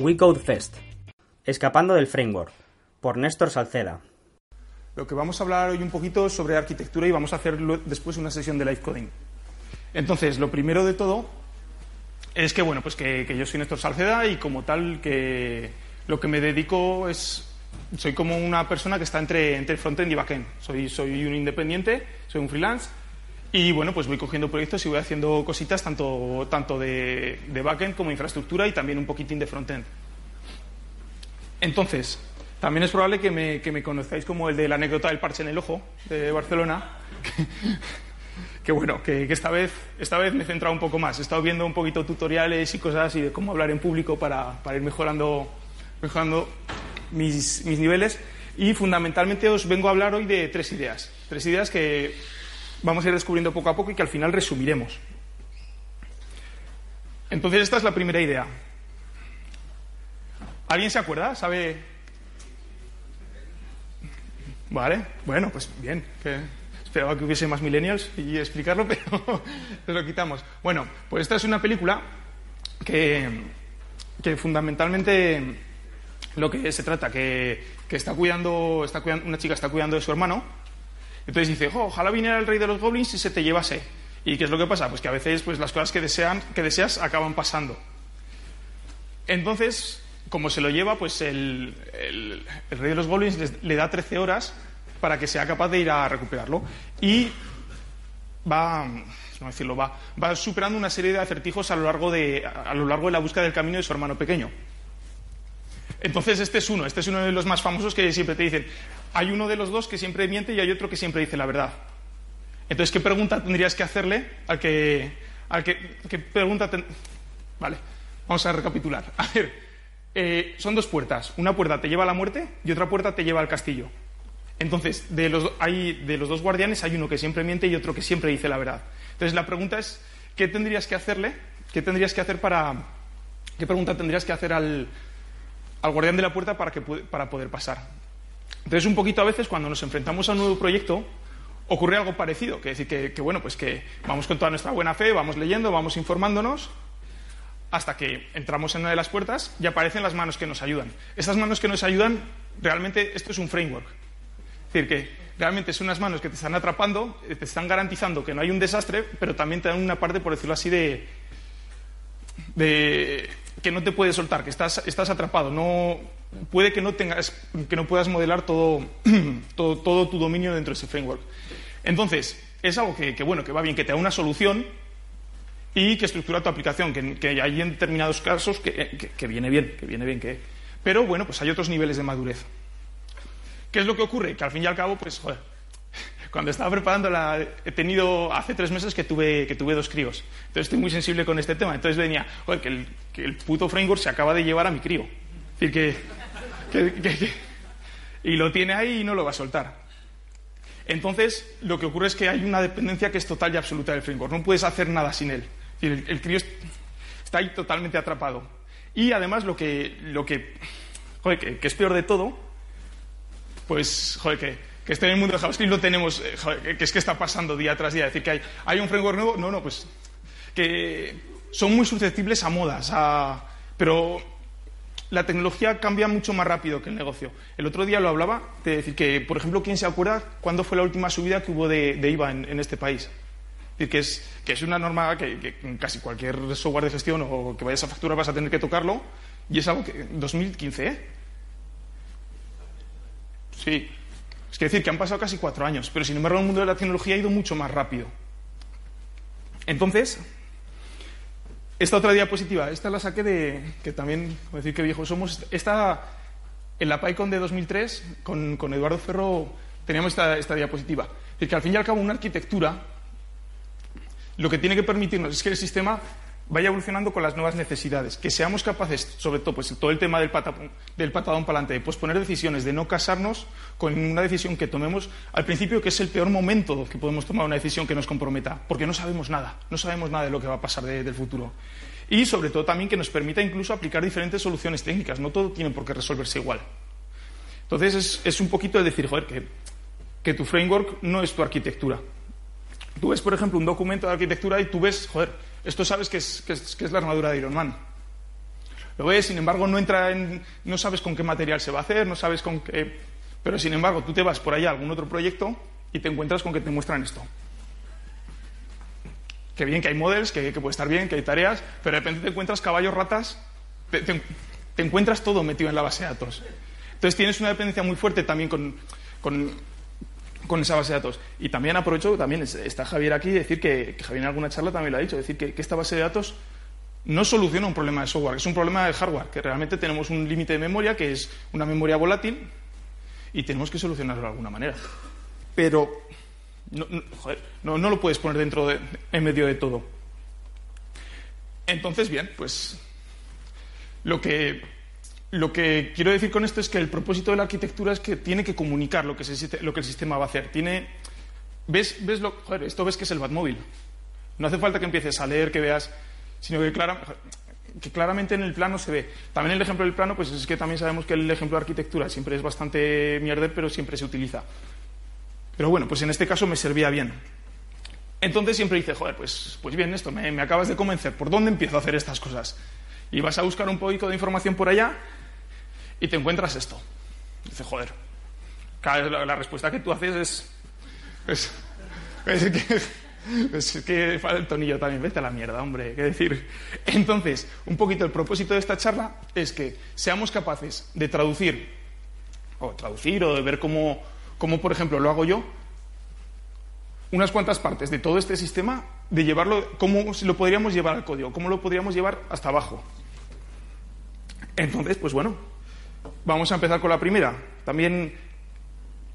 We Code Fest. Escapando del framework. Por Néstor Salceda. Lo que vamos a hablar hoy un poquito es sobre arquitectura y vamos a hacer después una sesión de live coding. Entonces, lo primero de todo es que, bueno, pues que, yo soy Néstor Salceda y como tal que lo que me dedico es soy como una persona que está entre, entre frontend y backend. Soy, soy un independiente, soy un freelance y bueno, pues voy cogiendo proyectos y voy haciendo cositas tanto, tanto de, de backend como infraestructura y también un poquitín de frontend. Entonces, también es probable que me, que me conozcáis como el de la anécdota del parche en el ojo de Barcelona. Que, bueno, que, esta, vez, esta vez me he centrado un poco más. He estado viendo un poquito tutoriales y cosas así de cómo hablar en público para, para ir mejorando, mejorando mis, mis niveles. Y fundamentalmente os vengo a hablar hoy de tres ideas. Tres ideas que vamos a ir descubriendo poco a poco y que al final resumiremos. Entonces, esta es la primera idea. ¿Alguien se acuerda? ¿Sabe? Vale, bueno, pues bien. esperaba que hubiese más millennials y explicarlo, pero lo quitamos. Bueno, pues esta es una película que, que fundamentalmente lo que se trata, que, que está, cuidando, está cuidando, una chica está cuidando de su hermano entonces dice, ojalá viniera el rey de los goblins y se te llevase. ¿Y qué es lo que pasa? Pues que a veces pues, las cosas que, que deseas acaban pasando. Entonces, como se lo lleva, pues el, rey de los goblins le, da 13 horas para que sea capaz de ir a recuperarlo. Y va, no decirlo, va, va superando una serie de acertijos a lo, largo de, lo largo de la búsqueda del camino de su hermano pequeño. Entonces, este es uno, este es uno de los más famosos que siempre te dicen, hay uno de los dos que siempre miente y hay otro que siempre dice la verdad. Entonces, ¿qué pregunta tendrías que hacerle al que... Al que ¿Qué pregunta Vale, vamos a recapitular. A ver, eh, son dos puertas. Una puerta te lleva a la muerte y otra puerta te lleva al castillo. Entonces, de los, hay, de los dos guardianes hay uno que siempre miente y otro que siempre dice la verdad. Entonces, la pregunta es, ¿qué tendrías que hacerle? ¿Qué tendrías que hacer para... ¿Qué pregunta tendrías que hacer al, al guardián de la puerta para, que, para poder pasar? Entonces, un poquito a veces cuando nos enfrentamos a un nuevo proyecto, ocurre algo parecido, que es decir, que, bueno, pues que vamos con toda nuestra buena fe, vamos leyendo, vamos informándonos, hasta que entramos en una de las puertas y aparecen las manos que nos ayudan. Estas manos que nos ayudan, realmente esto es un framework. Es decir, que realmente son unas manos que te están atrapando, eh, te están garantizando que no hay un desastre, pero también te dan una parte, por decirlo así, de, de que no te puedes soltar, que estás, estás atrapado. No, puede que no, tengas, que no puedas modelar todo, todo, tu dominio dentro de ese framework. Entonces, es algo que, bueno, que va bien, que te da una solución y que estructura tu aplicación, que, hay en determinados casos que, viene bien, que viene bien, que... Pero bueno, pues hay otros niveles de madurez. ¿Qué es lo que ocurre? Que al fin y al cabo, pues, cuando estaba preparando la, he tenido hace tres meses que tuve, que tuve dos críos. Entonces estoy muy sensible con este tema. Entonces venía, joder, que el, que el puto framework se acaba de llevar a mi crío. Es decir, que, y lo tiene ahí y no lo va a soltar. Entonces, lo que ocurre es que hay una dependencia que es total y absoluta del framework. No puedes hacer nada sin él. el, crío está ahí totalmente atrapado. Y además, lo que, lo que, joder, que, es peor de todo, pues, joder, que, que esté en el mundo de JavaScript lo tenemos, eh, que es que está pasando día tras día. Es decir, que hay, hay un framework nuevo, no, no, pues, que son muy susceptibles a modas, pero la tecnología cambia mucho más rápido que el negocio. El otro día lo hablaba de decir que, por ejemplo, ¿quién se acuerda cuándo fue la última subida que hubo de, IVA en, este país? Es decir, que es, que es una norma que, en casi cualquier software de gestión o que vayas a facturar vas a tener que tocarlo y es algo que 2015, ¿eh? Sí. Es que decir que han pasado casi cuatro años, pero sin embargo el mundo de la tecnología ha ido mucho más rápido. Entonces, esta otra diapositiva, esta la saqué de, que también, como decir que viejos somos, esta, en la PyCon de 2003, con, con Eduardo Ferro, teníamos esta, esta diapositiva. Es que al fin y al cabo una arquitectura lo que tiene que permitirnos es que el sistema vaya evolucionando con las nuevas necesidades, que seamos capaces, sobre todo, pues todo el tema del, del patadón para adelante, de posponer decisiones, de no casarnos con una decisión que tomemos al principio, que es el peor momento que podemos tomar una decisión que nos comprometa, porque no sabemos nada, no sabemos nada de lo que va a pasar del futuro. Y sobre todo también que nos permita incluso aplicar diferentes soluciones técnicas, no todo tiene por qué resolverse igual. Entonces es, es un poquito de decir, joder, que, que tu framework no es tu arquitectura. Tú ves, por ejemplo, un documento de arquitectura y tú ves, joder, esto sabes que es, la armadura de Iron Man. Lo ves, sin embargo, no entra en. no sabes con qué material se va a hacer, no sabes con qué. Pero sin embargo, tú te vas por allá a algún otro proyecto y te encuentras con que te muestran esto. Que bien, que hay models, que, puede estar bien, que hay tareas, pero de repente te encuentras caballos, ratas, te, encuentras todo metido en la base de datos. Entonces tienes una dependencia muy fuerte también con, con esa base de datos. Y también aprovecho, también está Javier aquí, decir que, Javier en alguna charla también lo ha dicho, decir que, esta base de datos no soluciona un problema de software, es un problema de hardware, que realmente tenemos un límite de memoria que es una memoria volátil y tenemos que solucionarlo de alguna manera. Pero no, no, lo puedes poner dentro de, en medio de todo. Entonces, bien, pues lo que lo que quiero decir con esto es que el propósito de la arquitectura es que tiene que comunicar lo que, lo que el sistema va a hacer. Tiene, ¿ves, ves lo, joder, esto ves que es el Batmóvil. No hace falta que empieces a leer, que veas, sino que, que claramente en el plano se ve. También el ejemplo del plano, pues es que también sabemos que el ejemplo de arquitectura siempre es bastante mierder, pero siempre se utiliza. Pero bueno, pues en este caso me servía bien. Entonces siempre dice, joder, pues, pues bien, esto me acabas de convencer. ¿Por dónde empiezo a hacer estas cosas? Y vas a buscar un poquito de información por allá y te encuentras esto. Dice, joder, la, la, respuesta que tú haces es. Es, es que. Es que el tonillo también, vete a la mierda, hombre. ¿Qué decir? Entonces, un poquito el propósito de esta charla es que seamos capaces de traducir, o traducir, o de ver cómo, cómo, por ejemplo, lo hago yo, unas cuantas partes de todo este sistema, de llevarlo, cómo lo podríamos llevar al código, cómo lo podríamos llevar hasta abajo. Entonces, pues bueno, Vamos a empezar con la primera. También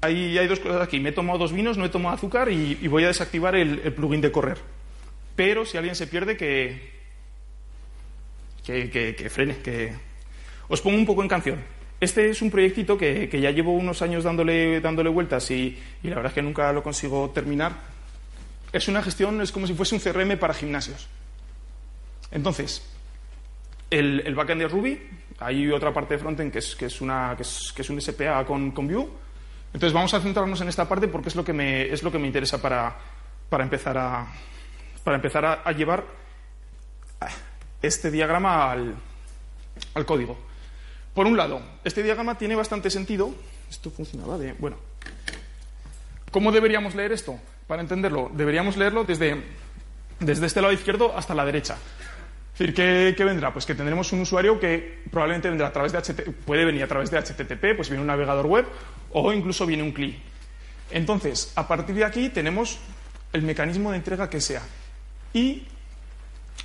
hay, hay dos cosas aquí. Me he tomado dos vinos, no he tomado azúcar y, voy a desactivar el, plugin de correr. Pero si alguien se pierde, que, que, frene. Que... Os pongo un poco en canción. Este es un proyectito que, ya llevo unos años dándole, dándole vueltas y, la verdad es que nunca lo consigo terminar. Es una gestión, es como si fuese un CRM para gimnasios. Entonces, el, el backend de Ruby hay otra parte de frontend que es, que es, una, que es, que es un SPA con, con, Vue. Entonces vamos a centrarnos en esta parte porque es lo que me, es lo que me interesa para, para empezar, a, para empezar a, llevar este diagrama al, al, código. Por un lado, este diagrama tiene bastante sentido. Esto funcionaba de. Bueno. ¿Cómo deberíamos leer esto? Para entenderlo, deberíamos leerlo desde, desde este lado izquierdo hasta la derecha. Es decir, ¿qué, vendrá? Pues que tendremos un usuario que probablemente vendrá a través de HTTP, puede venir a través de HTTP, pues viene un navegador web o incluso viene un CLI. Entonces, a partir de aquí tenemos el mecanismo de entrega que sea. Y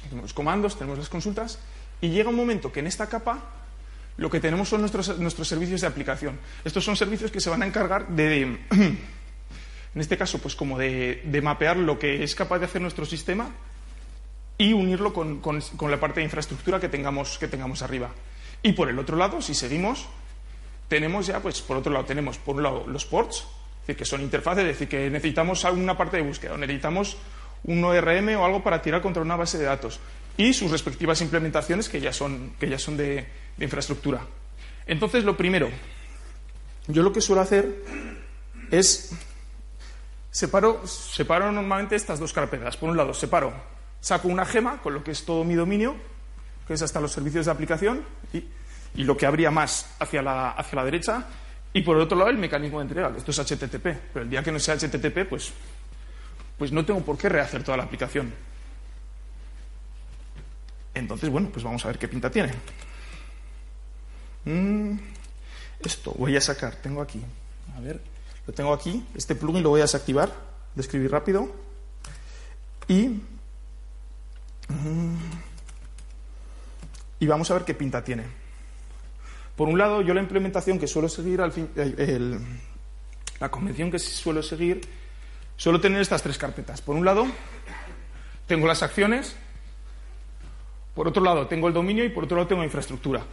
tenemos los comandos, tenemos las consultas, y llega un momento que en esta capa lo que tenemos son nuestros, nuestros servicios de aplicación. Estos son servicios que se van a encargar de, en este caso, pues como de, de mapear lo que es capaz de hacer nuestro sistema y unirlo con, la parte de infraestructura que tengamos, que tengamos arriba. Y por el otro lado, si seguimos, tenemos ya, pues por otro lado, tenemos por un lado los ports, es decir, que son interfaces, es decir, que necesitamos alguna parte de búsqueda, necesitamos un ORM o algo para tirar contra una base de datos y sus respectivas implementaciones que ya son, que ya son de, de infraestructura. Entonces, lo primero, yo lo que suelo hacer es separo, separo normalmente estas dos carpetas. Por un lado, separo saco una gema con lo que es todo mi dominio, que es hasta los servicios de aplicación, y, lo que habría más hacia la, hacia la derecha, y por otro lado el mecanismo de entrega. Esto es HTTP, pero el día que no sea HTTP, pues, pues no tengo por qué rehacer toda la aplicación. Entonces, bueno, pues vamos a ver qué pinta tiene. Mm, esto voy a sacar, tengo aquí. A ver, lo tengo aquí. Este plugin lo voy a desactivar, describir rápido. Y y vamos a ver qué pinta tiene. Por un lado, yo la implementación que suelo seguir, al fin, la convención que suelo seguir, suelo tener estas tres carpetas. Por un lado, tengo las acciones, Por otro lado, tengo el dominio y por otro lado tengo la infraestructura.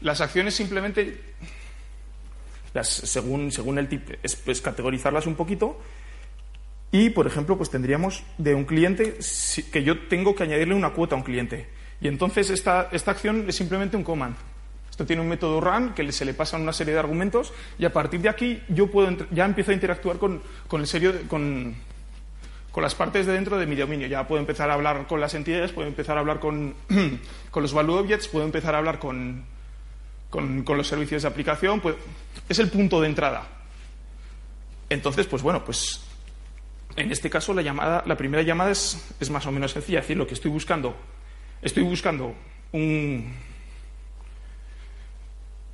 Las acciones simplemente, según, según el tipo, es, categorizarlas un poquito. Y, por ejemplo, pues tendríamos de un cliente que yo tengo que añadirle una cuota a un cliente. Y entonces esta, esta acción es simplemente un command. Esto tiene un método run que se le pasan una serie de argumentos y a partir de aquí yo puedo ya empiezo a interactuar con, con el serio, con, con, las partes de dentro de mi dominio. Ya puedo empezar a hablar con las entidades, puedo empezar a hablar con, con los value objects, puedo empezar a hablar con, con, con los servicios de aplicación. Pues, es el punto de entrada. Entonces, pues bueno, pues en este caso la llamada, la primera llamada es, más o menos sencilla. Es decir, lo que estoy buscando, estoy buscando un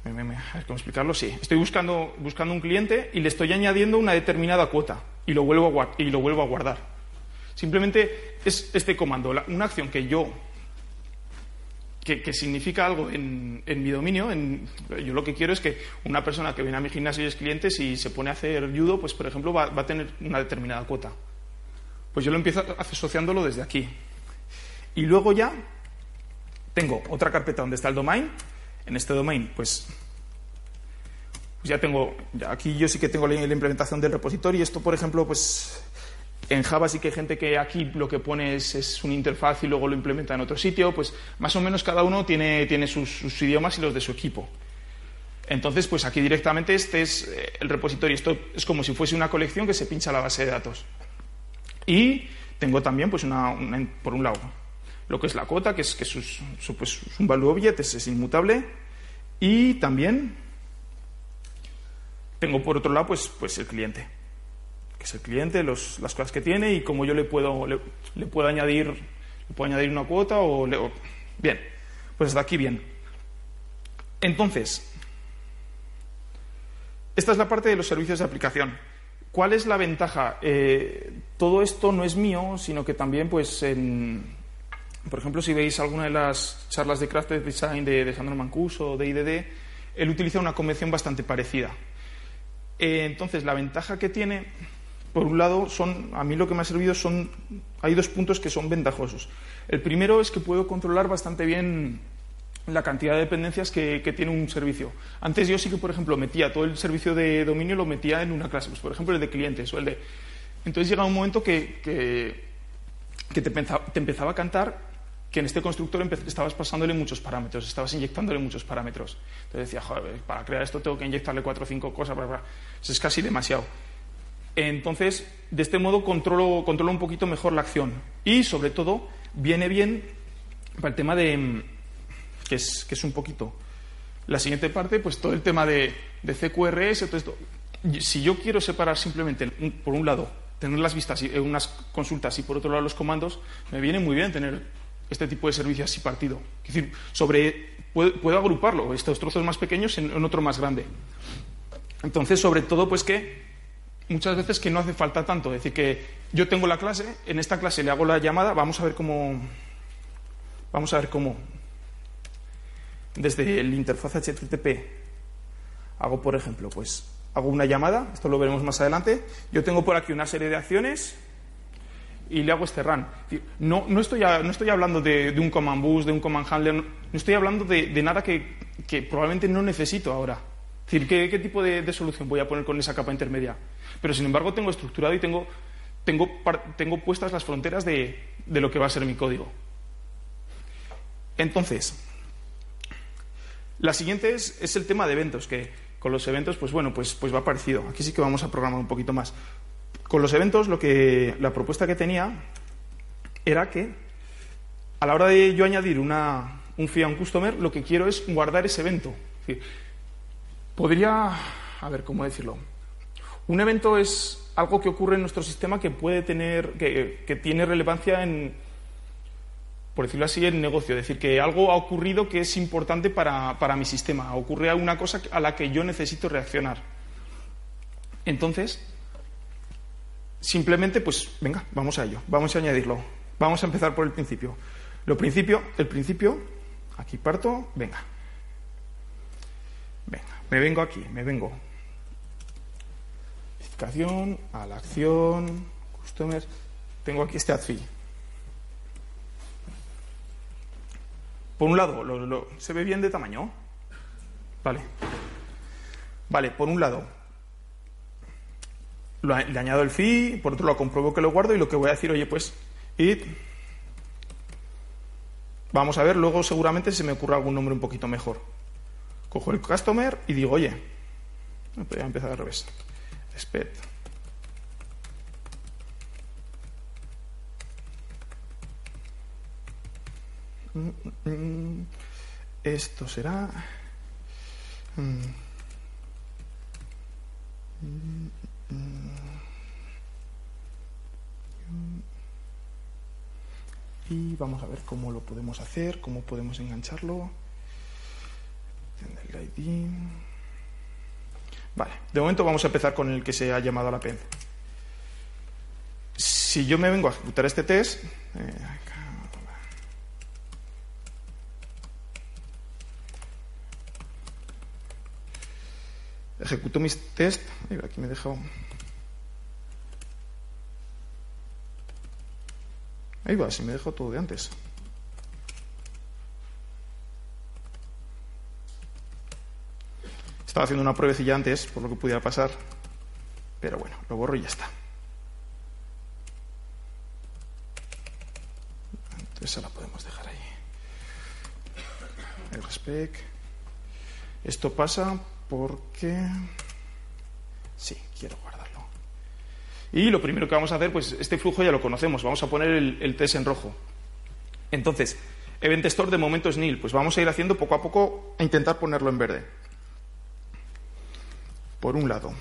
¿Cómo explicarlo? Sí. Estoy buscando, buscando un cliente y le estoy añadiendo una determinada cuota y lo vuelvo a, y lo vuelvo a guardar. Simplemente es este comando, una acción que yo que, significa algo en, mi dominio. yo lo que quiero es que una persona que viene a mi gimnasio y es cliente, si se pone a hacer judo, pues por ejemplo va, va a tener una determinada cuota. Pues yo lo empiezo asociándolo desde aquí. Y luego ya tengo otra carpeta donde está el domain en este domain, pues, pues ya tengo, aquí yo sí que tengo la, implementación del repositorio. Esto, por ejemplo, pues en Java sí que hay gente que aquí lo que pone es, es una interfaz y luego lo implementa en otro sitio. Pues más o menos cada uno tiene, tiene sus, idiomas y los de su equipo. Entonces, pues aquí directamente este es eh, el repositorio. Esto es como si fuese una colección que se pincha a la base de datos. Y tengo también, pues, una, por un lado, lo que es la cuota, que es, que es, pues, un value object, es, inmutable, y también tengo por otro lado pues, pues el cliente, es el cliente, las cosas que tiene y cómo yo le puedo, le, puedo añadir le puedo añadir una cuota o, bien, pues hasta aquí bien. Entonces, esta es la parte de los servicios de aplicación. ¿Cuál es la ventaja? Eh, todo esto no es mío, sino que también pues en, por ejemplo, si veis alguna de las charlas de Crafted Design de, Sandro Mancuso o de IDD, él utiliza una convención bastante parecida. Eh, entonces, la ventaja que tiene, por un lado, son, a mí lo que me ha servido son, hay dos puntos que son ventajosos. El primero es que puedo controlar bastante bien la cantidad de dependencias que, tiene un servicio. Antes yo sí que, por ejemplo, metía todo el servicio de dominio, lo metía en una clase, pues, por ejemplo, el de clientes o el de... Entonces llega un momento que, que, te, te empezaba a cantar que en este constructor estabas pasándole muchos parámetros, estabas inyectándole muchos parámetros. Entonces decía, joder, para crear esto tengo que inyectarle cuatro o cinco cosas, bla, bla. Es casi demasiado. Entonces, de este modo controlo, controlo un poquito mejor la acción. Y, sobre todo, viene bien para el tema de... que es, que es un poquito... La siguiente parte, pues todo el tema de, CQRS, todo esto. Si yo quiero separar simplemente, por un lado, tener las vistas y unas consultas y por otro lado los comandos, me viene muy bien tener este tipo de servicio así partido. Es decir, sobre, puedo, agruparlo, estos trozos más pequeños en, otro más grande. Entonces, sobre todo, pues que muchas veces que no hace falta tanto. Es decir, que yo tengo la clase, en esta clase le hago la llamada, vamos a ver cómo. Vamos a ver cómo. Desde el interfaz HTTP hago, por ejemplo, pues hago una llamada, esto lo veremos más adelante. Yo tengo por aquí una serie de acciones y le hago este run. No, no, estoy, no estoy hablando de, un command bus, de un command handler, no, estoy hablando de, nada que, probablemente no necesito ahora. Es decir, ¿qué, tipo de, solución voy a poner con esa capa intermedia? Pero sin embargo tengo estructurado y tengo, tengo, tengo puestas las fronteras de, lo que va a ser mi código. Entonces, la siguiente es, es, el tema de eventos, que con los eventos, pues bueno, pues, pues va parecido. Aquí sí que vamos a programar un poquito más. Con los eventos, lo que, la propuesta que tenía era que a la hora de yo añadir una, un fee a un customer, lo que quiero es guardar ese evento. Podría, a ver, ¿cómo decirlo? Un evento es algo que ocurre en nuestro sistema que puede tener, que, tiene relevancia en, por decirlo así, en negocio. Es decir, que algo ha ocurrido que es importante para, para mi sistema. Ocurre alguna cosa a la que yo necesito reaccionar. Entonces, Simplemente, pues, venga, vamos a ello, vamos a añadirlo. Vamos a empezar por el principio. Lo principio, el principio, aquí parto, venga. Venga, me vengo aquí, me vengo. Verificación, a la acción, customers. Tengo aquí este adfi. por un lado, se ve bien de tamaño. Vale. Vale, por un lado, le añado el fee, por otro lado compruebo que lo guardo y lo que voy a decir, oye, pues, it. Vamos a ver, luego seguramente se me ocurra algún nombre un poquito mejor. Cojo el customer y digo, oye, voy a empezar al revés. Expect. Mm, mm, mm. Esto será. Y vamos a ver cómo lo podemos hacer, cómo podemos engancharlo. ID. Vale, de momento vamos a empezar con el que se ha llamado a la pen. Si yo me vengo a ejecutar este test, eh, ejecuto mis test. Aquí me he. Ahí va, si me dejo todo de antes. Estaba haciendo una pruebecilla antes, por lo que pudiera pasar. Pero bueno, lo borro y ya está. Entonces la podemos dejar ahí. El respect. Esto pasa porque... Sí, quiero guardarlo. Y lo primero que vamos a hacer, pues este flujo ya lo conocemos. Vamos a poner el, el test en rojo. Entonces, Event Store de momento es nil. Pues vamos a ir haciendo poco a poco a intentar ponerlo en verde por un lado.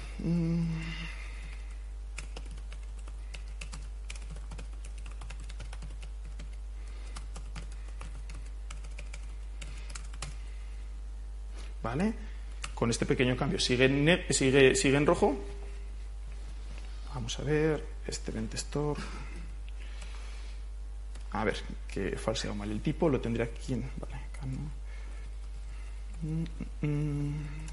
¿Vale? Con este pequeño cambio sigue en, sigue, en rojo. Vamos a ver, este event store. A ver, que falseado mal el tipo, lo tendré aquí en. Vale, mm, mm, mm.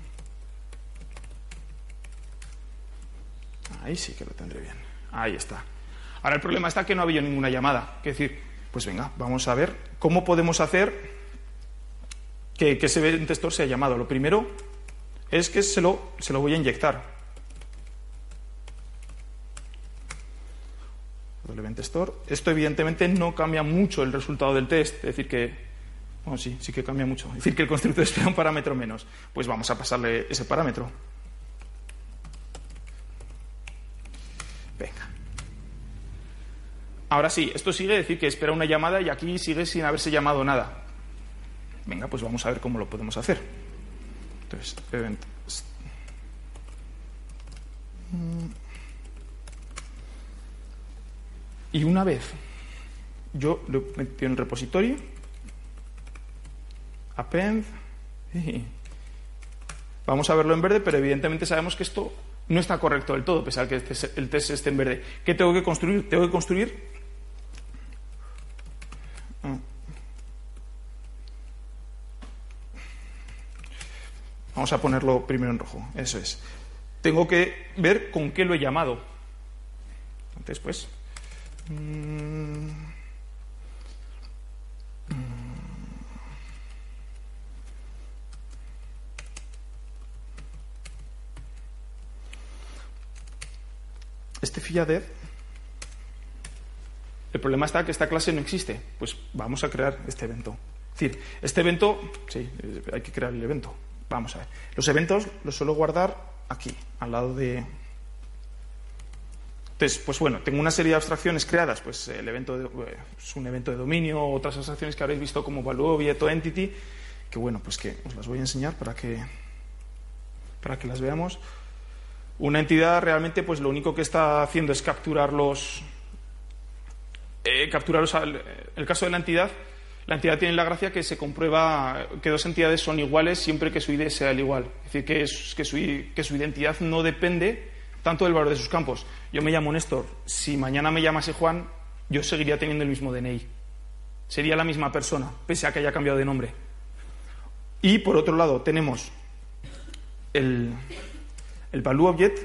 Ahí sí que lo tendré bien. Ahí está. Ahora el problema está que no ha habido ninguna llamada. Es decir, pues venga, vamos a ver cómo podemos hacer que, ese event store sea llamado. Lo primero es que se lo, se lo voy a inyectar. Store. Esto evidentemente no cambia mucho el resultado del test. Es decir, que bueno, sí, sí que cambia mucho. Es decir, que el constructor espera un parámetro menos. Pues vamos a pasarle ese parámetro. Ahora sí, esto sigue decir que espera una llamada y aquí sigue sin haberse llamado nada. Venga, pues vamos a ver cómo lo podemos hacer. Entonces, event. Y una vez yo lo metí en el repositorio, append, vamos a verlo en verde, pero evidentemente sabemos que esto no está correcto del todo, a que este el test esté en verde. ¿Qué tengo que construir? Tengo que construir Vamos a ponerlo primero en rojo. Eso es. Tengo que ver con qué lo he llamado. Entonces, pues. Mm, este filladev el problema está que esta clase no existe. Pues vamos a crear este evento. Es decir, este evento, sí, hay que crear el evento. Vamos a ver. Los eventos los suelo guardar aquí, al lado de. Entonces, pues bueno, tengo una serie de abstracciones creadas. Pues el evento eh, es un evento de dominio, otras abstracciones que habréis visto como value object o entity, que bueno, pues que os las voy a enseñar para que para que las veamos. Una entidad realmente, pues lo único que está haciendo es capturar los eh, capturarlos. el caso de la entidad la entidad tiene la gracia que se comprueba que dos entidades son iguales siempre que su ID sea el igual. Es decir, que, su identidad no depende tanto del valor de sus campos. Yo me llamo Néstor. Si mañana me llamase Juan, yo seguiría teniendo el mismo DNI. Sería la misma persona, pese a que haya cambiado de nombre. Y por otro lado, tenemos el, el value object.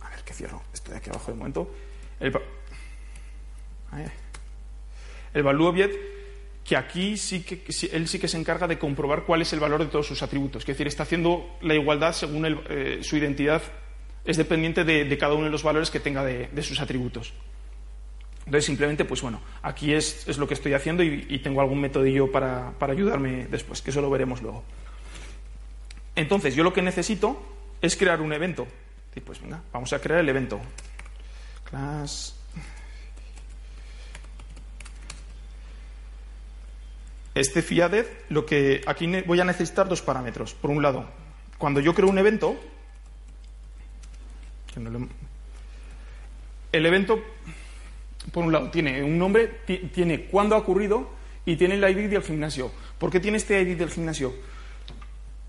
A ver, que cierro esto de aquí abajo de momento. El, el value object que aquí sí que él sí que se encarga de comprobar cuál es el valor de todos sus atributos. Es decir, está haciendo la igualdad según eh, su identidad es dependiente de, cada uno de los valores que tenga de, sus atributos. Entonces, simplemente, pues bueno, aquí es, lo que estoy haciendo y, tengo algún método para, para ayudarme después, que eso lo veremos luego. Entonces, yo lo que necesito es crear un evento. Y pues venga, vamos a crear el evento. Class Este FIADED, lo que aquí voy a necesitar dos parámetros. Por un lado, cuando yo creo un evento, el evento, por un lado, tiene un nombre, tiene cuándo ha ocurrido y tiene el ID del gimnasio. ¿Por qué tiene este ID del gimnasio?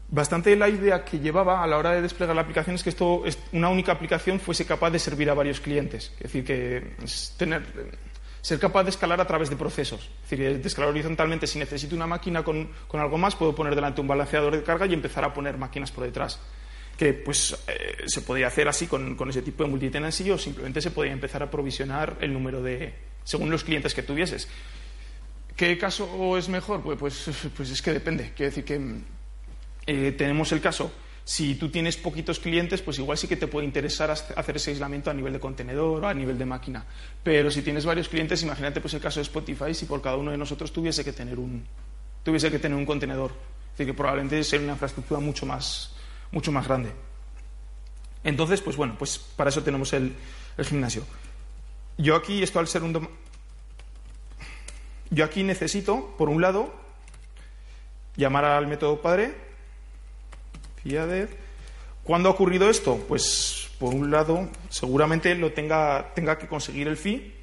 Bastante la idea que llevaba a la hora de desplegar la aplicación es que esto, una única aplicación fuese capaz de servir a varios clientes. Es decir, que tener ser capaz de escalar a través de procesos. Es decir, de escalar horizontalmente, si necesito una máquina con, algo más, puedo poner delante un balanceador de carga y empezar a poner máquinas por detrás. Que pues eh, se podría hacer así con, ese tipo de multitenancy o simplemente se podría empezar a provisionar el número de. según los clientes que tuvieses. ¿Qué caso es mejor? Pues, pues, pues es que depende. Quiero decir que eh, tenemos el caso si tú tienes poquitos clientes, pues igual sí que te puede interesar hacer ese aislamiento a nivel de contenedor o a nivel de máquina. Pero si tienes varios clientes, imagínate pues el caso de Spotify, si por cada uno de nosotros tuviese que tener un, tuviese que tener un contenedor. Es decir, que probablemente sería una infraestructura mucho más, mucho más grande. Entonces, pues bueno, pues para eso tenemos el, el gimnasio. Yo aquí, esto al ser un... Yo aquí necesito, por un lado, llamar al método padre ¿Cuándo ha ocurrido esto? Pues por un lado, seguramente lo tenga, tenga que conseguir el fee.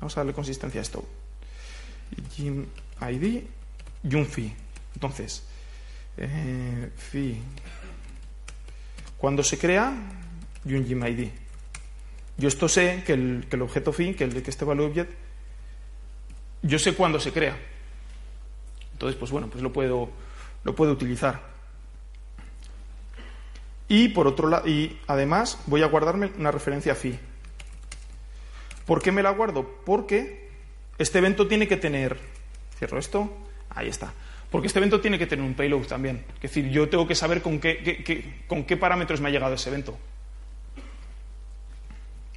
Vamos a darle consistencia a esto. Gym ID y un fee. Entonces, eh, fee. Cuando se crea y un gym ID. Yo esto sé que el, que el objeto fee, que, el, que este value object, yo sé cuándo se crea. Entonces, pues bueno, pues lo puedo, lo puedo utilizar. Y por otro lado, y además voy a guardarme una referencia phi. ¿Por qué me la guardo? Porque este evento tiene que tener. Cierro esto. Ahí está. Porque este evento tiene que tener un payload también. Es decir, yo tengo que saber con qué, con qué parámetros me ha llegado ese evento.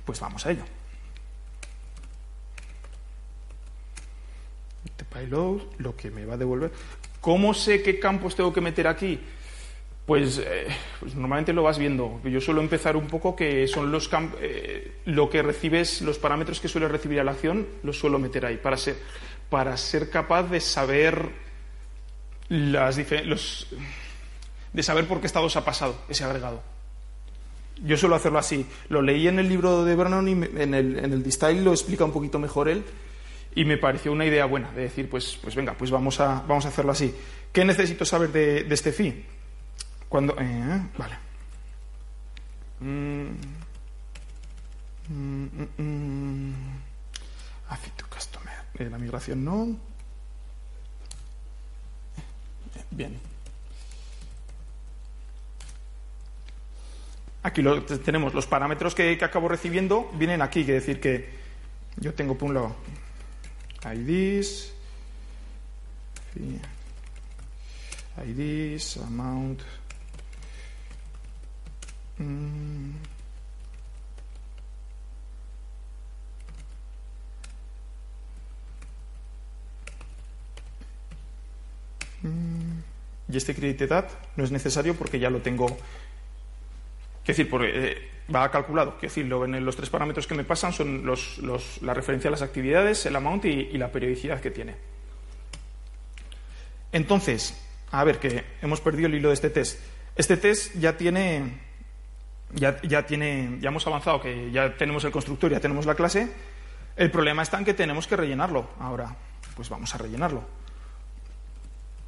Pues vamos a ello. Este payload, lo que me va a devolver. ¿Cómo sé qué campos tengo que meter aquí? Pues, eh, pues, normalmente lo vas viendo. Yo suelo empezar un poco que son los eh, lo que recibes, los parámetros que suele recibir a la acción, los suelo meter ahí para ser, para ser capaz de saber las los, de saber por qué estados ha pasado ese agregado. Yo suelo hacerlo así. Lo leí en el libro de Vernon y en el, en el lo explica un poquito mejor él y me pareció una idea buena de decir, pues, pues venga, pues vamos a, vamos a hacerlo así. ¿Qué necesito saber de, este fee? Cuando. Eh, vale. Mm, mm, mm, customer. Eh, la migración no. Eh, bien. Aquí lo, tenemos los parámetros que, acabo recibiendo, vienen aquí, quiere decir que yo tengo por un lado IDs, IDs, amount, Mm. Y este created no es necesario porque ya lo tengo. Quiero decir, porque, eh, va calculado. Quiero decir, los tres parámetros que me pasan son los, la referencia a las actividades, el amount y la periodicidad que tiene. Entonces, a ver, que hemos perdido el hilo de este test. Este test ya tiene ya, ya, tiene, ya hemos avanzado, que ya tenemos el constructor, ya tenemos la clase. El problema está en que tenemos que rellenarlo. Ahora, pues vamos a rellenarlo.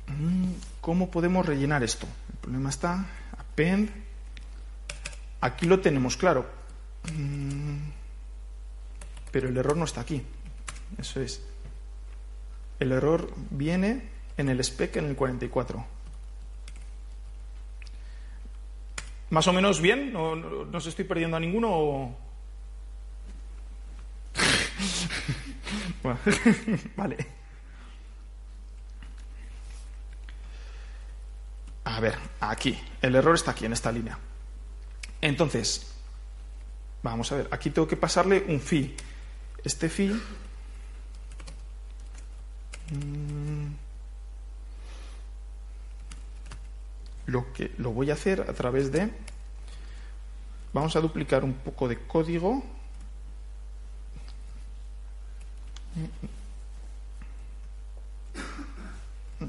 Mm, ¿Cómo podemos rellenar esto? El problema está, append, aquí lo tenemos claro, mm, pero el error no está aquí. Eso es. El error viene en el spec en el 44. ¿Más o menos bien? ¿No, no, se estoy perdiendo a ninguno? O... vale. A ver, aquí. El error está aquí, en esta línea. Entonces, vamos a ver, aquí tengo que pasarle un phi. Este phi... lo que lo voy a hacer a través de... Vamos a duplicar un poco de código.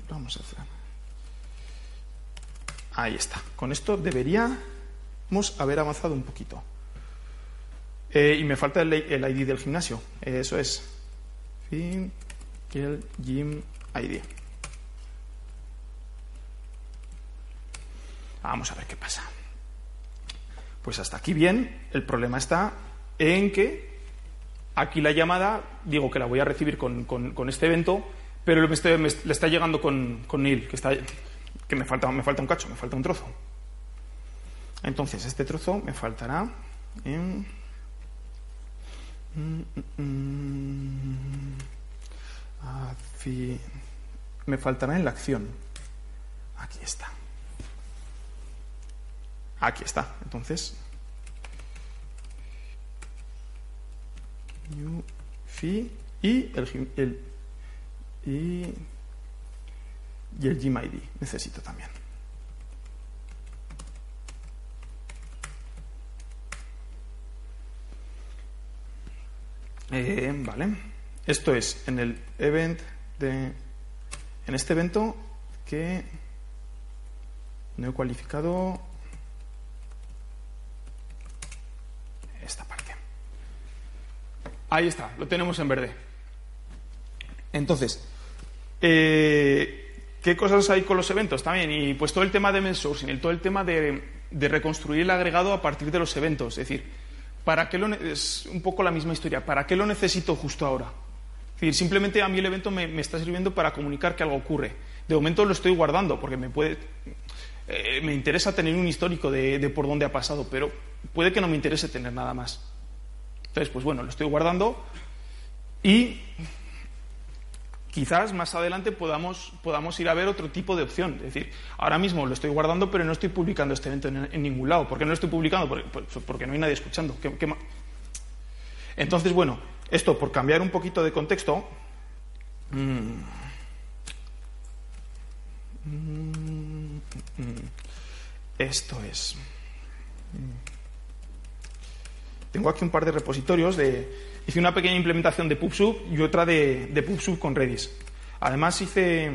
Vamos a hacer. Ahí está. Con esto deberíamos haber avanzado un poquito. Eh, y me falta el, ID del gimnasio. eso es. el gym ID. Vamos a ver qué pasa. Pues hasta aquí bien. El problema está en que aquí la llamada, digo que la voy a recibir con, este evento, pero le está llegando con, Neil, que está me falta, me falta un cacho, me falta un trozo. Entonces, este trozo me faltará en... Me faltará en la acción. Aquí está. Aquí está. Entonces, y el, el y y el Gmail necesito también. Eh, vale. Esto es en el event de. En este evento que no he cualificado esta parte. Ahí está, lo tenemos en verde. Entonces, eh, ¿Qué cosas hay con los eventos también? Y pues todo el tema de y todo el tema de, reconstruir el agregado a partir de los eventos. Es decir, ¿para qué lo es un poco la misma historia. ¿Para qué lo necesito justo ahora? Es decir, simplemente a mí el evento me, está sirviendo para comunicar que algo ocurre. De momento lo estoy guardando porque me puede. Eh, me interesa tener un histórico de, de por dónde ha pasado, pero puede que no me interese tener nada más. Entonces, pues bueno, lo estoy guardando y quizás más adelante podamos, podamos ir a ver otro tipo de opción. Es decir, ahora mismo lo estoy guardando, pero no estoy publicando este evento en, ningún lado. ¿Por qué no lo estoy publicando? Porque, no hay nadie escuchando. Entonces, bueno, esto por cambiar un poquito de contexto. Mm, mm, mm, esto es. Tengo aquí un par de repositorios de hice una pequeña implementación de PubSub y otra de, PubSub con Redis. Además hice,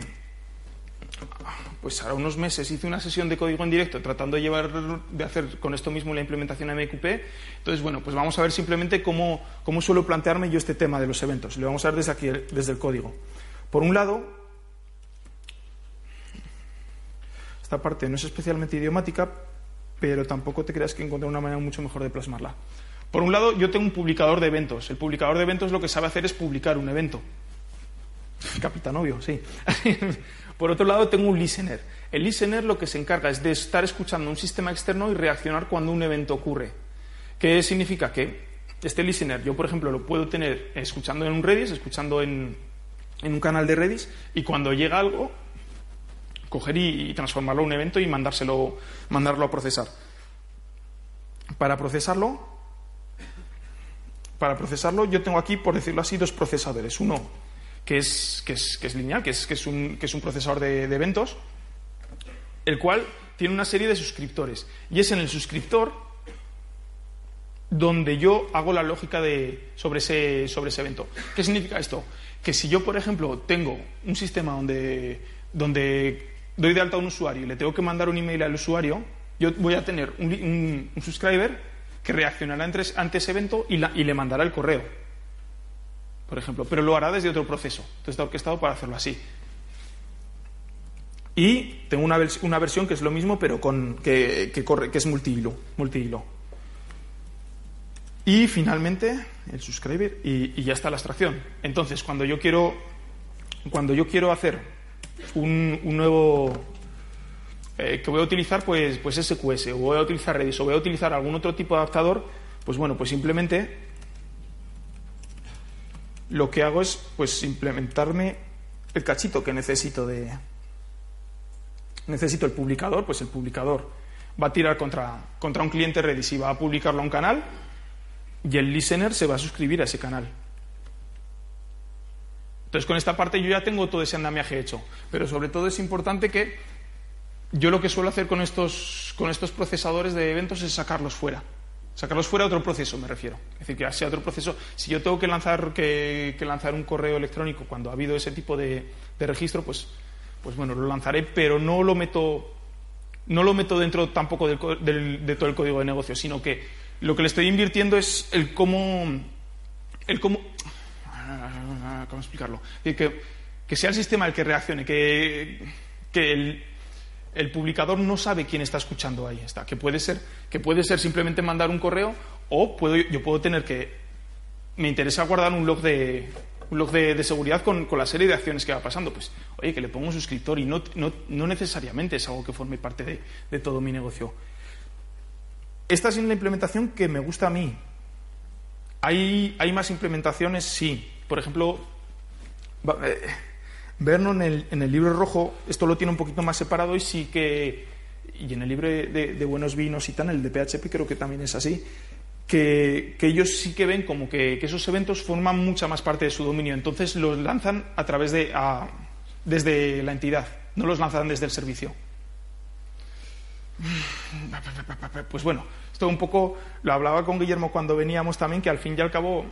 pues ahora unos meses hice una sesión de código en directo tratando de llevar, de hacer con esto mismo la implementación a MQP. Entonces, bueno, pues vamos a ver simplemente cómo, cómo suelo plantearme yo este tema de los eventos. Le vamos a ver desde aquí, desde el código. Por un lado, esta parte no es especialmente idiomática, pero tampoco te creas que encontré una manera mucho mejor de plasmarla. Por un lado, yo tengo un publicador de eventos. El publicador de eventos lo que sabe hacer es publicar un evento. Capitán obvio, sí. Por otro lado, tengo un listener. El listener lo que se encarga es de estar escuchando un sistema externo y reaccionar cuando un evento ocurre. ¿Qué significa? Que este listener, yo por ejemplo lo puedo tener escuchando en un Redis, escuchando en, un canal de Redis, y cuando llega algo, coger y, transformarlo en un evento y mandárselo, mandarlo a procesar. Para procesarlo, para procesarlo, yo tengo aquí, por decirlo así, dos procesadores. Uno que es, que es, lineal, que es, que, es un, que es un procesador de, eventos, el cual tiene una serie de suscriptores. Y es en el suscriptor donde yo hago la lógica de, sobre, ese, sobre ese evento. ¿Qué significa esto? Que si yo, por ejemplo, tengo un sistema donde, donde doy de alta a un usuario y le tengo que mandar un email al usuario, yo voy a tener un, un subscriber que reaccionará ante ese evento y, le mandará el correo, por ejemplo, pero lo hará desde otro proceso. Entonces está orquestado para hacerlo así. Y tengo una, una versión que es lo mismo, pero con, que, corre, que es multihilo, multihilo. Y finalmente el subscriber y, ya está la abstracción. Entonces, cuando yo quiero, cuando yo quiero hacer un nuevo eh, que voy a utilizar pues, pues SQS, o voy a utilizar Redis, o voy a utilizar algún otro tipo de adaptador, pues bueno, pues simplemente lo que hago es pues implementarme el cachito que necesito de, necesito el publicador, pues el publicador va a tirar contra, contra un cliente Redis y va a publicarlo a un canal y el listener se va a suscribir a ese canal. Entonces, con esta parte yo ya tengo todo ese andamiaje hecho. Pero sobre todo es importante que yo lo que suelo hacer con estos, con estos procesadores de eventos es sacarlos fuera. Sacarlos fuera a otro proceso, me refiero. Es decir, que sea otro proceso. Si yo tengo que lanzar, que, lanzar un correo electrónico cuando ha habido ese tipo de, registro, pues, pues bueno, lo lanzaré, pero no lo meto, no lo meto dentro tampoco de todo el código de negocio, sino que lo que le estoy invirtiendo es el cómo, el cómo, ¿cómo explicarlo? Que, que sea el sistema el que reaccione, que, que el, el publicador no sabe quién está escuchando ahí. Está. Que puede ser, que puede ser simplemente mandar un correo o puedo, yo puedo tener que. Me interesa guardar un log de, un log de, seguridad con, con, la serie de acciones que va pasando. Pues, oye, que le pongo un suscriptor y no, no, no necesariamente es algo que forme parte de, de, todo mi negocio. Esta es la implementación que me gusta a mí. ¿Hay, hay más implementaciones? Sí. Por ejemplo, eh, Vernon en el, en el, libro rojo, esto lo tiene un poquito más separado y sí que, y en el libro de, Buenos Vinos y tal, el de PHP creo que también es así, que, ellos sí que ven como que, esos eventos forman mucha más parte de su dominio, entonces los lanzan a través de, desde la entidad, no los lanzan desde el servicio. Pues bueno, esto un poco lo hablaba con Guillermo cuando veníamos también, que al fin y al cabo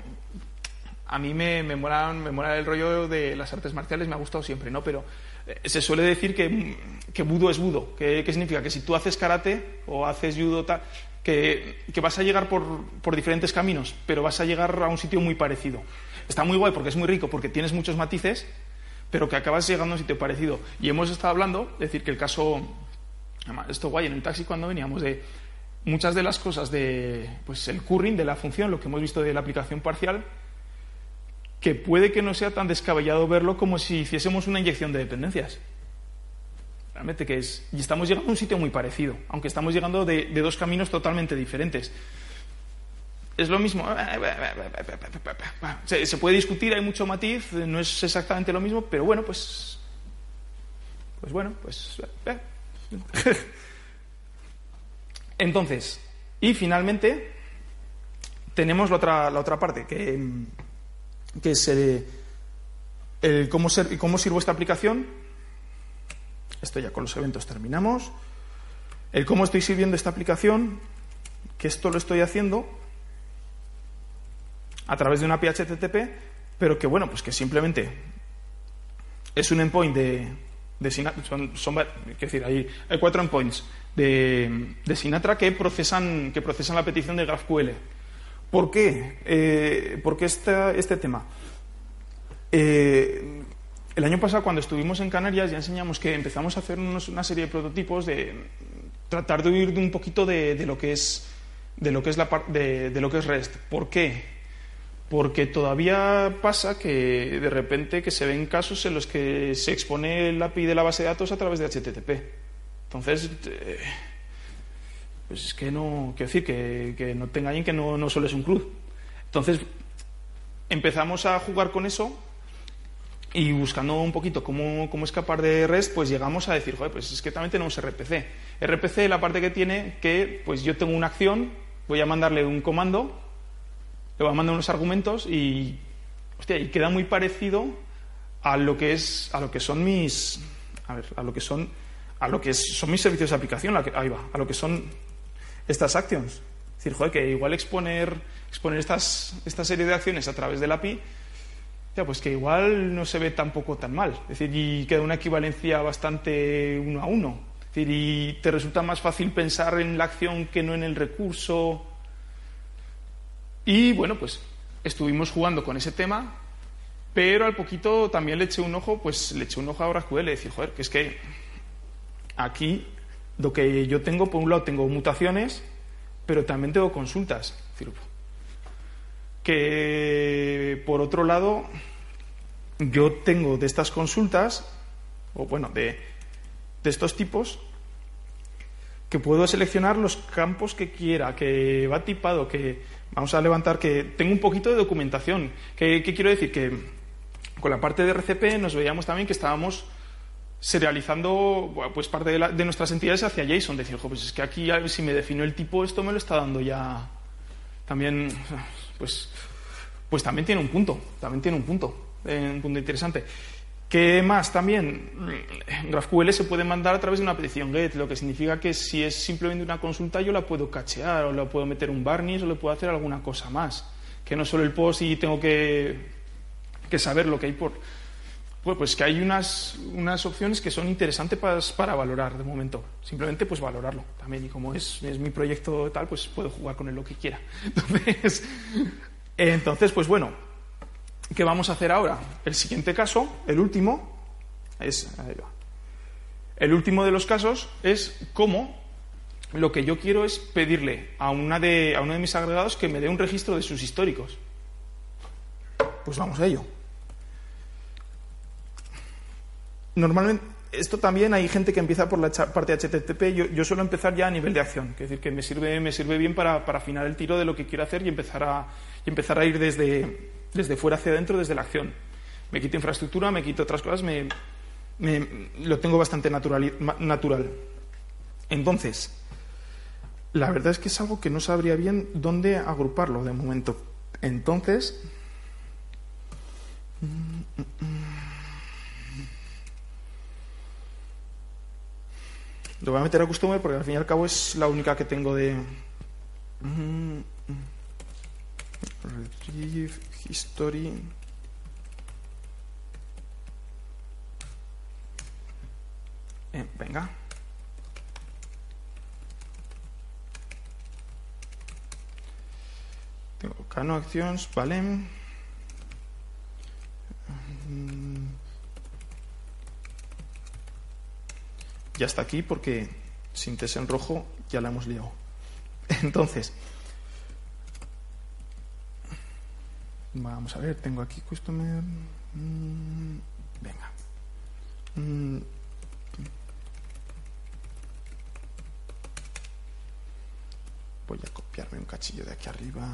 a mí me, me, mola, el rollo de las artes marciales, me ha gustado siempre, ¿no? Pero eh, se suele decir que, que budo es budo. ¿Qué, significa? Que si tú haces karate o haces judo, que, que vas a llegar por, por, diferentes caminos, pero vas a llegar a un sitio muy parecido. Está muy guay porque es muy rico, porque tienes muchos matices, pero que acabas llegando a un sitio parecido. Y hemos estado hablando, decir, que el caso, esto guay en el taxi cuando veníamos, de muchas de las cosas de, pues el curring, de la función, lo que hemos visto de la aplicación parcial, que puede que no sea tan descabellado verlo como si hiciésemos una inyección de dependencias. Realmente que es. Y estamos llegando a un sitio muy parecido, aunque estamos llegando de, dos caminos totalmente diferentes. Es lo mismo. Se, se, puede discutir, hay mucho matiz, no es exactamente lo mismo, pero bueno, pues. Pues bueno, pues. Entonces, y finalmente, tenemos la otra, la otra parte, que que es el, cómo, ser, cómo sirvo esta aplicación. Esto ya con los eventos terminamos. El cómo estoy sirviendo esta aplicación, que esto lo estoy haciendo a través de una API HTTP, pero que bueno, pues que simplemente es un endpoint de, de Sinatra, son, decir, hay, hay, cuatro endpoints de, de, Sinatra que procesan, que procesan la petición de GraphQL. ¿Por qué? Eh, ¿Por qué este, tema? Eh, el año pasado, cuando estuvimos en Canarias, ya enseñamos que empezamos a hacer una serie de prototipos de tratar de huir de un poquito de, lo que es de lo que es la de, de lo que es REST. ¿Por qué? Porque todavía pasa que de repente que se ven casos en los que se expone el API de la base de datos a través de HTTP. Entonces, eh, pues es que no, quiero decir, que, no te engañen que no, no solo es un club. Entonces empezamos a jugar con eso y buscando un poquito cómo, cómo, escapar de REST, pues llegamos a decir, joder, pues es que también tenemos RPC. RPC, la parte que tiene que, pues yo tengo una acción, voy a mandarle un comando, le voy a mandar unos argumentos y, hostia, y queda muy parecido a lo que es, a lo que son mis, a ver, a lo que son, a lo que son mis servicios de aplicación, ahí va, a lo que son estas actions. Es decir, joder, que igual exponer, exponer estas, esta serie de acciones a través del API, ya, pues que igual no se ve tampoco tan mal. Es decir, y queda una equivalencia bastante uno a uno. Es decir, y te resulta más fácil pensar en la acción que no en el recurso. Y bueno, pues estuvimos jugando con ese tema, pero al poquito también le eché un ojo, pues le eché un ojo a GraphQL y decir, joder, que es que aquí lo que yo tengo, por un lado, tengo mutaciones, pero también tengo consultas. Que, por otro lado, yo tengo de estas consultas, o bueno, de, de estos tipos, que puedo seleccionar los campos que quiera, que va tipado, que vamos a levantar, que tengo un poquito de documentación. ¿Qué, qué quiero decir? Que con la parte de RCP nos veíamos también que estábamos serializando pues parte de, nuestras entidades hacia JSON. Decir, pues es que aquí si me defino el tipo, esto me lo está dando ya también, pues, pues también tiene un punto, también tiene un punto, eh, un punto interesante. ¿Qué más? También GraphQL se puede mandar a través de una petición GET, lo que significa que si es simplemente una consulta yo la puedo cachear o le puedo meter un barniz o le puedo hacer alguna cosa más, que no solo el post y tengo que, que saber lo que hay por, pues, pues que hay unas, unas opciones que son interesantes para, para, valorar de momento. Simplemente pues valorarlo también. Y como es, es, mi proyecto tal, pues puedo jugar con él lo que quiera. Entonces, entonces, pues bueno, ¿qué vamos a hacer ahora? El siguiente caso, el último, es... El último de los casos es cómo lo que yo quiero es pedirle a, una de, a uno de mis agregados que me dé un registro de sus históricos. Pues vamos a ello. Normalmente, esto también hay gente que empieza por la parte HTTP. Yo, suelo empezar ya a nivel de acción, es decir, que me sirve, me sirve bien para, para afinar el tiro de lo que quiero hacer y empezar a, y empezar a ir desde, desde fuera hacia adentro, desde la acción. Me quito infraestructura, me quito otras cosas, me, lo tengo bastante natural, natural. Entonces, la verdad es que es algo que no sabría bien dónde agruparlo de momento. Entonces. Lo voy a meter a Customer porque al fin y al cabo es la única que tengo de. Retrieve History. Eh, venga. Tengo Cano Actions, vale. Ya está aquí porque sin test en rojo ya la hemos liado. Entonces, vamos a ver, tengo aquí customer. Mm, venga. Mm. voy a copiarme un cachillo de aquí arriba.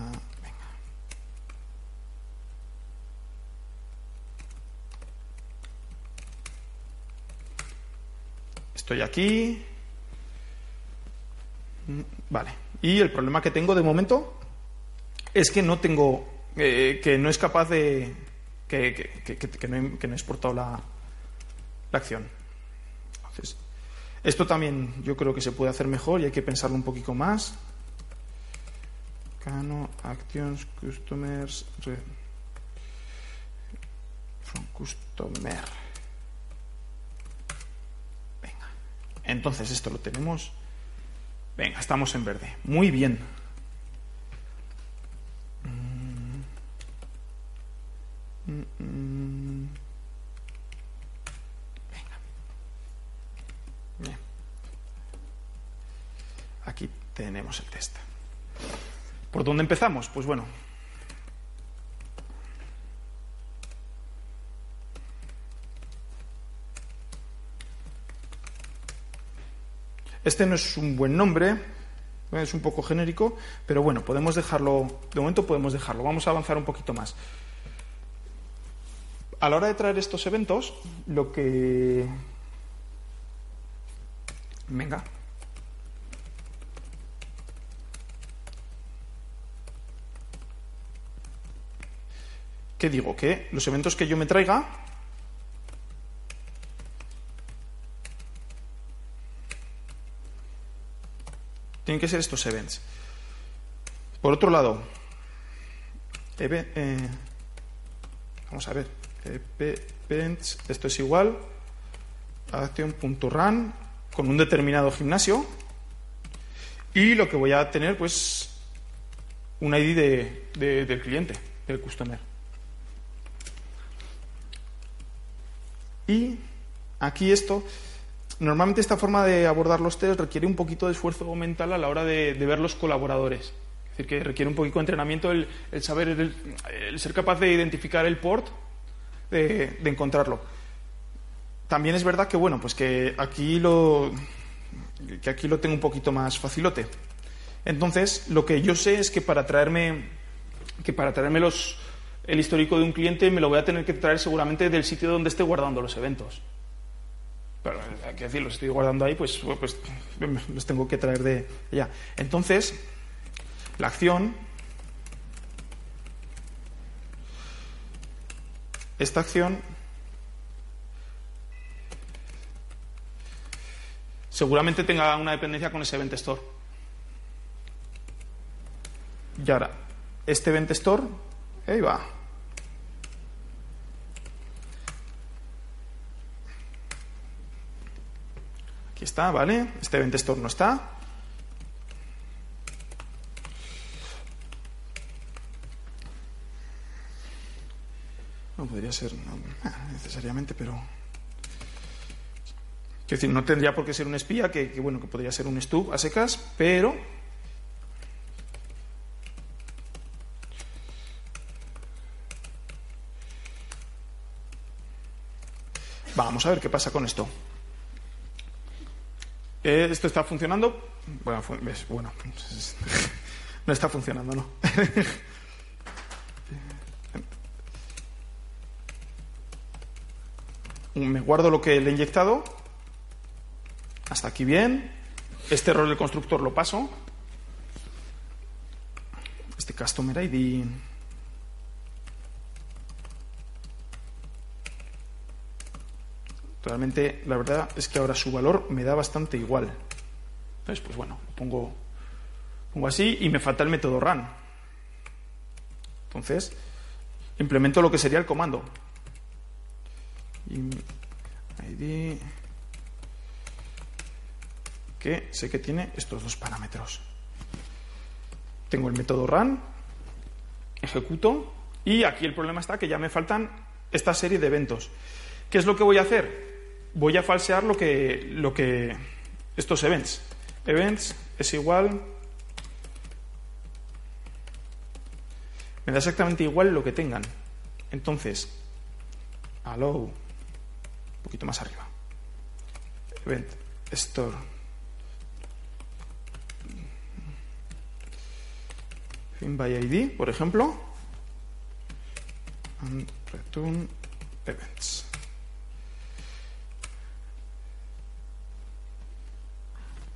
Estoy aquí. Mm, vale. Y el problema que tengo de momento es que no tengo. Eh, que no es capaz de. que, no, he, exportado la, la acción. Entonces, esto también yo creo que se puede hacer mejor y hay que pensarlo un poquito más. Cano, Actions, Customers, from Customer. Entonces esto lo tenemos. Venga, estamos en verde. Muy bien. Venga. Bien. Aquí tenemos el test. ¿Por dónde empezamos? Pues bueno, Este no es un buen nombre, es un poco genérico, pero bueno, podemos dejarlo, de momento podemos dejarlo. Vamos a avanzar un poquito más. A la hora de traer estos eventos, lo que... Venga. ¿Qué digo? Que los eventos que yo me traiga Tienen que ser estos events. Por otro lado, eh, vamos a ver, events, esto es igual a con un determinado gimnasio y lo que voy a tener pues un ID de, del cliente, del customer. Y aquí esto Normalmente esta forma de abordar los test requiere un poquito de esfuerzo mental a la hora de, ver los colaboradores. Es decir, que requiere un poquito de entrenamiento el, saber, el, ser capaz de identificar el port, de, encontrarlo. También es verdad que, bueno, pues que aquí lo, que aquí lo tengo un poquito más facilote. Entonces, lo que yo sé es que para traerme, que para traerme los, el histórico de un cliente me lo voy a tener que traer seguramente del sitio donde esté guardando los eventos. Pero hay que decir, los estoy guardando ahí, pues, pues los tengo que traer de allá. Entonces, la acción, esta acción, seguramente tenga una dependencia con ese event store. Y ahora, este event store, ahí va, está, ¿vale? Este event store no está. No podría ser no, necesariamente, pero. Quiero decir, no tendría por qué ser un espía, que, que bueno, que podría ser un stub a secas, pero Vamos a ver qué pasa con esto. ¿Esto está funcionando? Bueno no está funcionando, ¿no? Me guardo lo que le he inyectado. Hasta aquí bien. Este error del constructor lo paso. Este customer ID. Realmente, la verdad es que ahora su valor me da bastante igual. Entonces, pues bueno, pongo, pongo así y me falta el método run. Entonces, implemento lo que sería el comando. ID que sé que tiene estos dos parámetros. Tengo el método run, ejecuto y aquí el problema está que ya me faltan esta serie de eventos. ¿Qué es lo que voy a hacer? Voy a falsear lo que, lo que estos events. Events es igual. Me da exactamente igual lo que tengan. Entonces, allow, un poquito más arriba. Event store. Fin by ID, por ejemplo. And return events.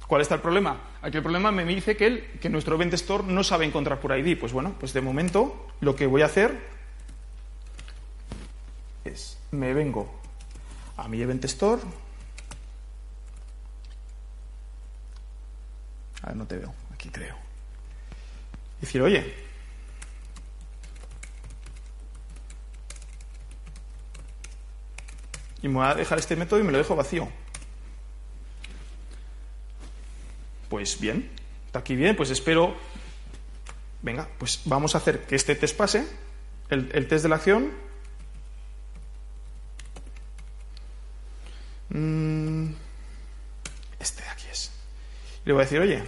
¿Cuál está el problema? Aquí el problema me dice que, él, que nuestro event store no sabe encontrar por ID. Pues bueno, pues de momento lo que voy a hacer es me vengo a mi event store. A ver, no te veo, aquí creo. Decir, oye, y me voy a dejar este método y me lo dejo vacío. Pues bien, está aquí bien, pues espero. Venga, pues vamos a hacer que este test pase, el, test de la acción. Mm, este de aquí es. le voy a decir, oye,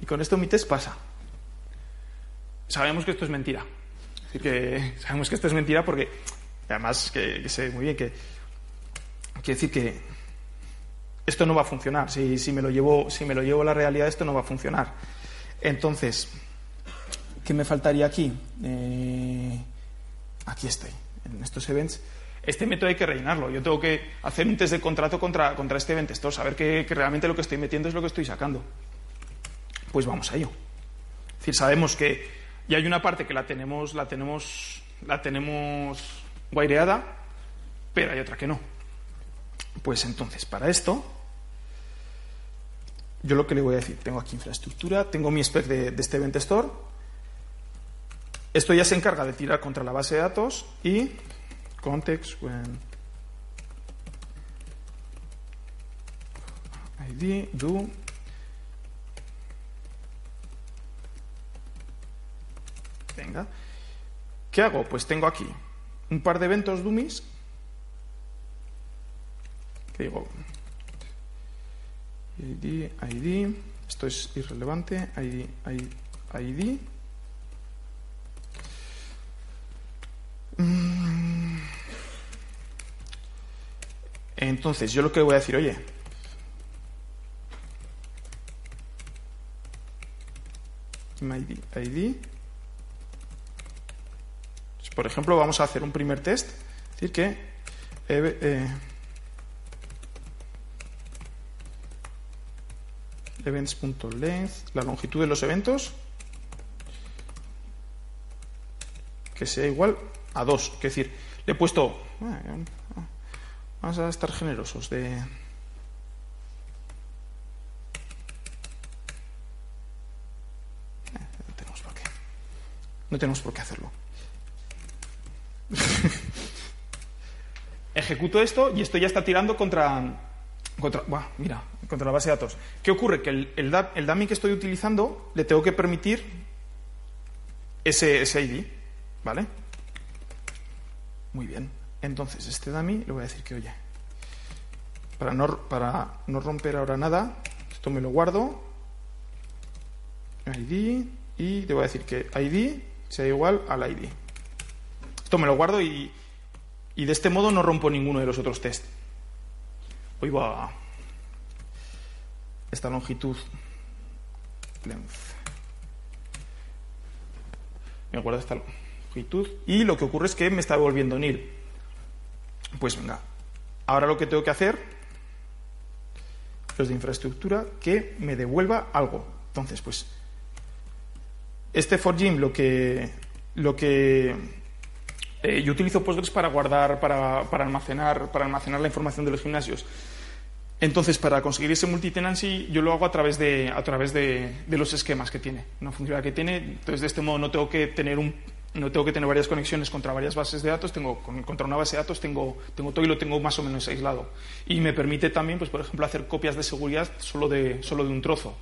y con esto mi test pasa. Sabemos que esto es mentira que sabemos que esto es mentira porque, además, que, sé muy bien que. Quiere decir que esto no va a funcionar. Si, si, me lo llevo, si me lo llevo a la realidad, esto no va a funcionar. Entonces, ¿qué me faltaría aquí? Eh, aquí estoy, en estos events. Este método hay que rellenarlo. Yo tengo que hacer un test de contrato contra, contra este event esto, saber que, que, realmente lo que estoy metiendo es lo que estoy sacando. Pues vamos a ello. Es decir, sabemos que y hay una parte que la tenemos, la tenemos, la tenemos guaireada, pero hay otra que no. Pues entonces, para esto, yo lo que le voy a decir, tengo aquí infraestructura, tengo mi spec de, este event store, esto ya se encarga de tirar contra la base de datos y context when id do Venga. ¿Qué hago? Pues tengo aquí un par de eventos dummies que digo ID, ID, esto es irrelevante, ID, ID, mm. Entonces, yo lo que voy a decir, oye, ID, ID, por ejemplo, vamos a hacer un primer test. Es decir, que eh, events.length, la longitud de los eventos, que sea igual a 2. Es decir, le he puesto. Vamos a estar generosos de. Qué. No tenemos por qué hacerlo. Ejecuto esto y esto ya está tirando contra, contra, mira, contra la base de datos. ¿Qué ocurre? Que el, el, dummy que estoy utilizando le tengo que permitir ese, ese ID. ¿Vale? Muy bien. Entonces, este dummy le voy a decir que, oye, para no, para no romper ahora nada, esto me lo guardo. ID. Y te voy a decir que ID sea igual al ID. Esto me lo guardo y, y de este modo no rompo ninguno de los otros test. Hoy va esta longitud length. Me guardo esta longitud y lo que ocurre es que me está devolviendo nil. Pues venga, ahora lo que tengo que hacer los de infraestructura que me devuelva algo. Entonces, pues este for gym lo que lo que eh, yo utilizo Postgres para guardar, para, para, almacenar, para almacenar la información de los gimnasios. Entonces, para conseguir ese multitenancy, yo lo hago a través de, a través de, de los esquemas que tiene, una funcionalidad que tiene. Entonces, de este modo no tengo que tener un, no tengo que tener varias conexiones contra varias bases de datos, tengo contra una base de datos tengo, tengo todo y lo tengo más o menos aislado. Y me permite también, pues, por ejemplo, hacer copias de seguridad solo de, solo de un trozo.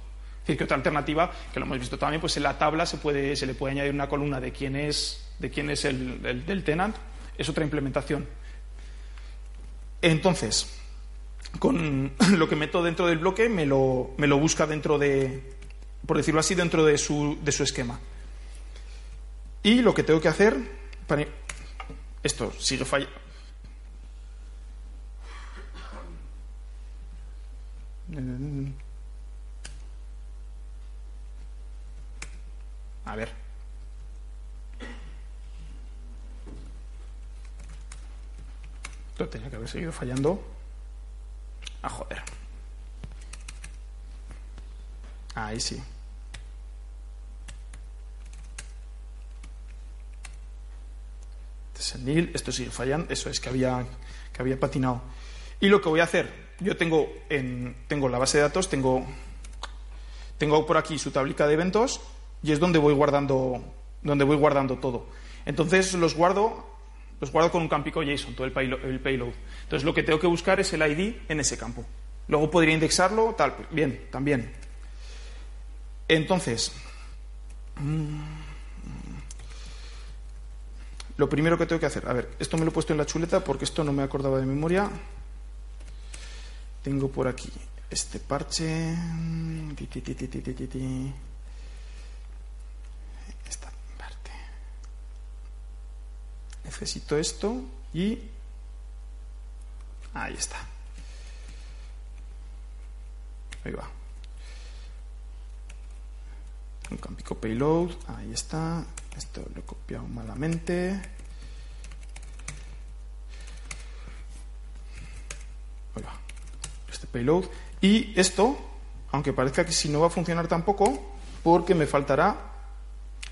Que otra alternativa, que lo hemos visto también, pues en la tabla se, puede, se le puede añadir una columna de quién es, de quién es el, el del tenant, es otra implementación. Entonces, con lo que meto dentro del bloque me lo, me lo busca dentro de, por decirlo así, dentro de su, de su esquema. Y lo que tengo que hacer. Esto sigue fallando. A ver. Esto tenía que haber seguido fallando. Ah, joder. Ahí sí. Este esto sigue fallando, eso es que había, que había patinado. Y lo que voy a hacer, yo tengo, en, tengo la base de datos, tengo, tengo por aquí su tablica de eventos y es donde voy guardando, donde voy guardando todo. Entonces los guardo, los guardo con un campico JSON, todo el payload, el payload. Entonces lo que tengo que buscar es el ID en ese campo. Luego podría indexarlo, tal, bien, también. Entonces, lo primero que tengo que hacer, a ver, esto me lo he puesto en la chuleta porque esto no me acordaba de memoria. Tengo por aquí este parche. Esta Necesito esto y. Ahí está. Ahí va. Un campico payload. Ahí está. Esto lo he copiado malamente. Ahí va. Este payload. Y esto, aunque parezca que si no va a funcionar tampoco, porque me faltará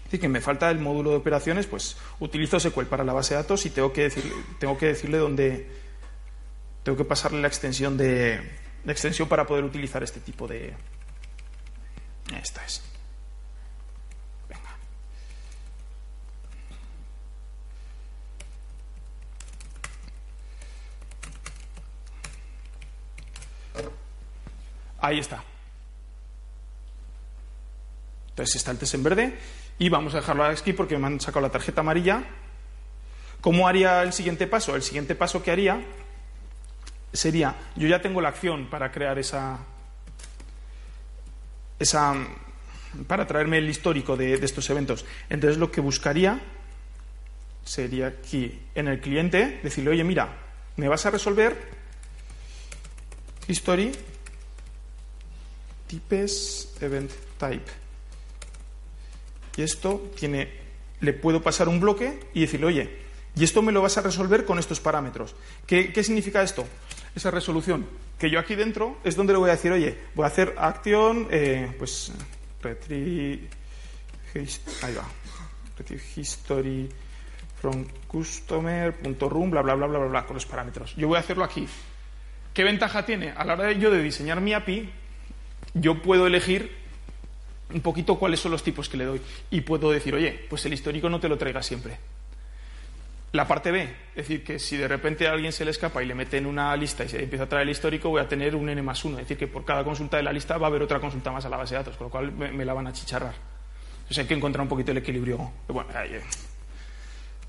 decir, que me falta el módulo de operaciones, pues utilizo SQL para la base de datos y tengo que decirle, tengo que decirle dónde tengo que pasarle la extensión de la extensión para poder utilizar este tipo de esta es. Venga. Ahí está entonces está el test en verde y vamos a dejarlo aquí porque me han sacado la tarjeta amarilla. ¿Cómo haría el siguiente paso? El siguiente paso que haría sería, yo ya tengo la acción para crear esa, esa para traerme el histórico de, de estos eventos. Entonces lo que buscaría sería aquí en el cliente decirle, oye, mira, me vas a resolver history types event type. Y esto tiene le puedo pasar un bloque y decirle, oye, y esto me lo vas a resolver con estos parámetros. ¿Qué, qué significa esto? Esa resolución. Que yo aquí dentro es donde le voy a decir, oye, voy a hacer acción, eh, pues, retrieve, ahí va, history from customer.room, bla, bla, bla, bla, bla, bla, con los parámetros. Yo voy a hacerlo aquí. ¿Qué ventaja tiene? A la hora de yo de diseñar mi API, yo puedo elegir un poquito cuáles son los tipos que le doy. Y puedo decir, oye, pues el histórico no te lo traiga siempre. La parte B, es decir, que si de repente alguien se le escapa y le mete en una lista y se empieza a traer el histórico, voy a tener un n más 1. Es decir, que por cada consulta de la lista va a haber otra consulta más a la base de datos, con lo cual me, la van a chicharrar. Entonces hay que encontrar un poquito el equilibrio. Bueno, hay, eh,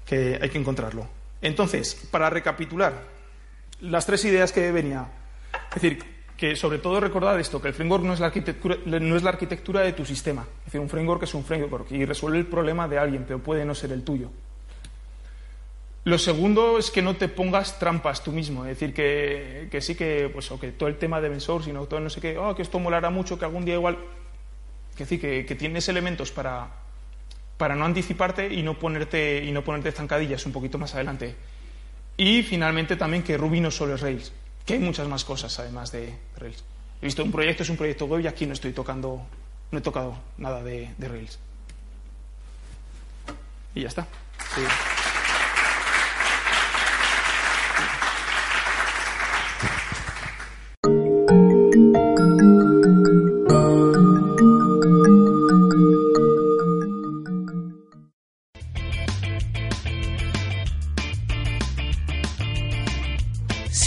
que hay que encontrarlo. Entonces, para recapitular, las tres ideas que venía. Es decir, que sobre todo recordad esto, que el framework no es la arquitectura, no es la arquitectura de tu sistema. Es decir, un framework es un framework y resuelve el problema de alguien, pero puede no ser el tuyo. Lo segundo es que no te pongas trampas tú mismo, es decir, que, sí que, pues, o que todo el tema de y sino todo no sé qué, oh, que esto molará mucho, que algún día igual, que decir, que, tienes elementos para, para no anticiparte y no ponerte y no ponerte zancadillas un poquito más adelante. Y finalmente también que Ruby no solo es Rails, que hay muchas más cosas además de Rails. He visto un proyecto es un proyecto web y aquí no estoy tocando, no he tocado nada de, Rails. Y ya está.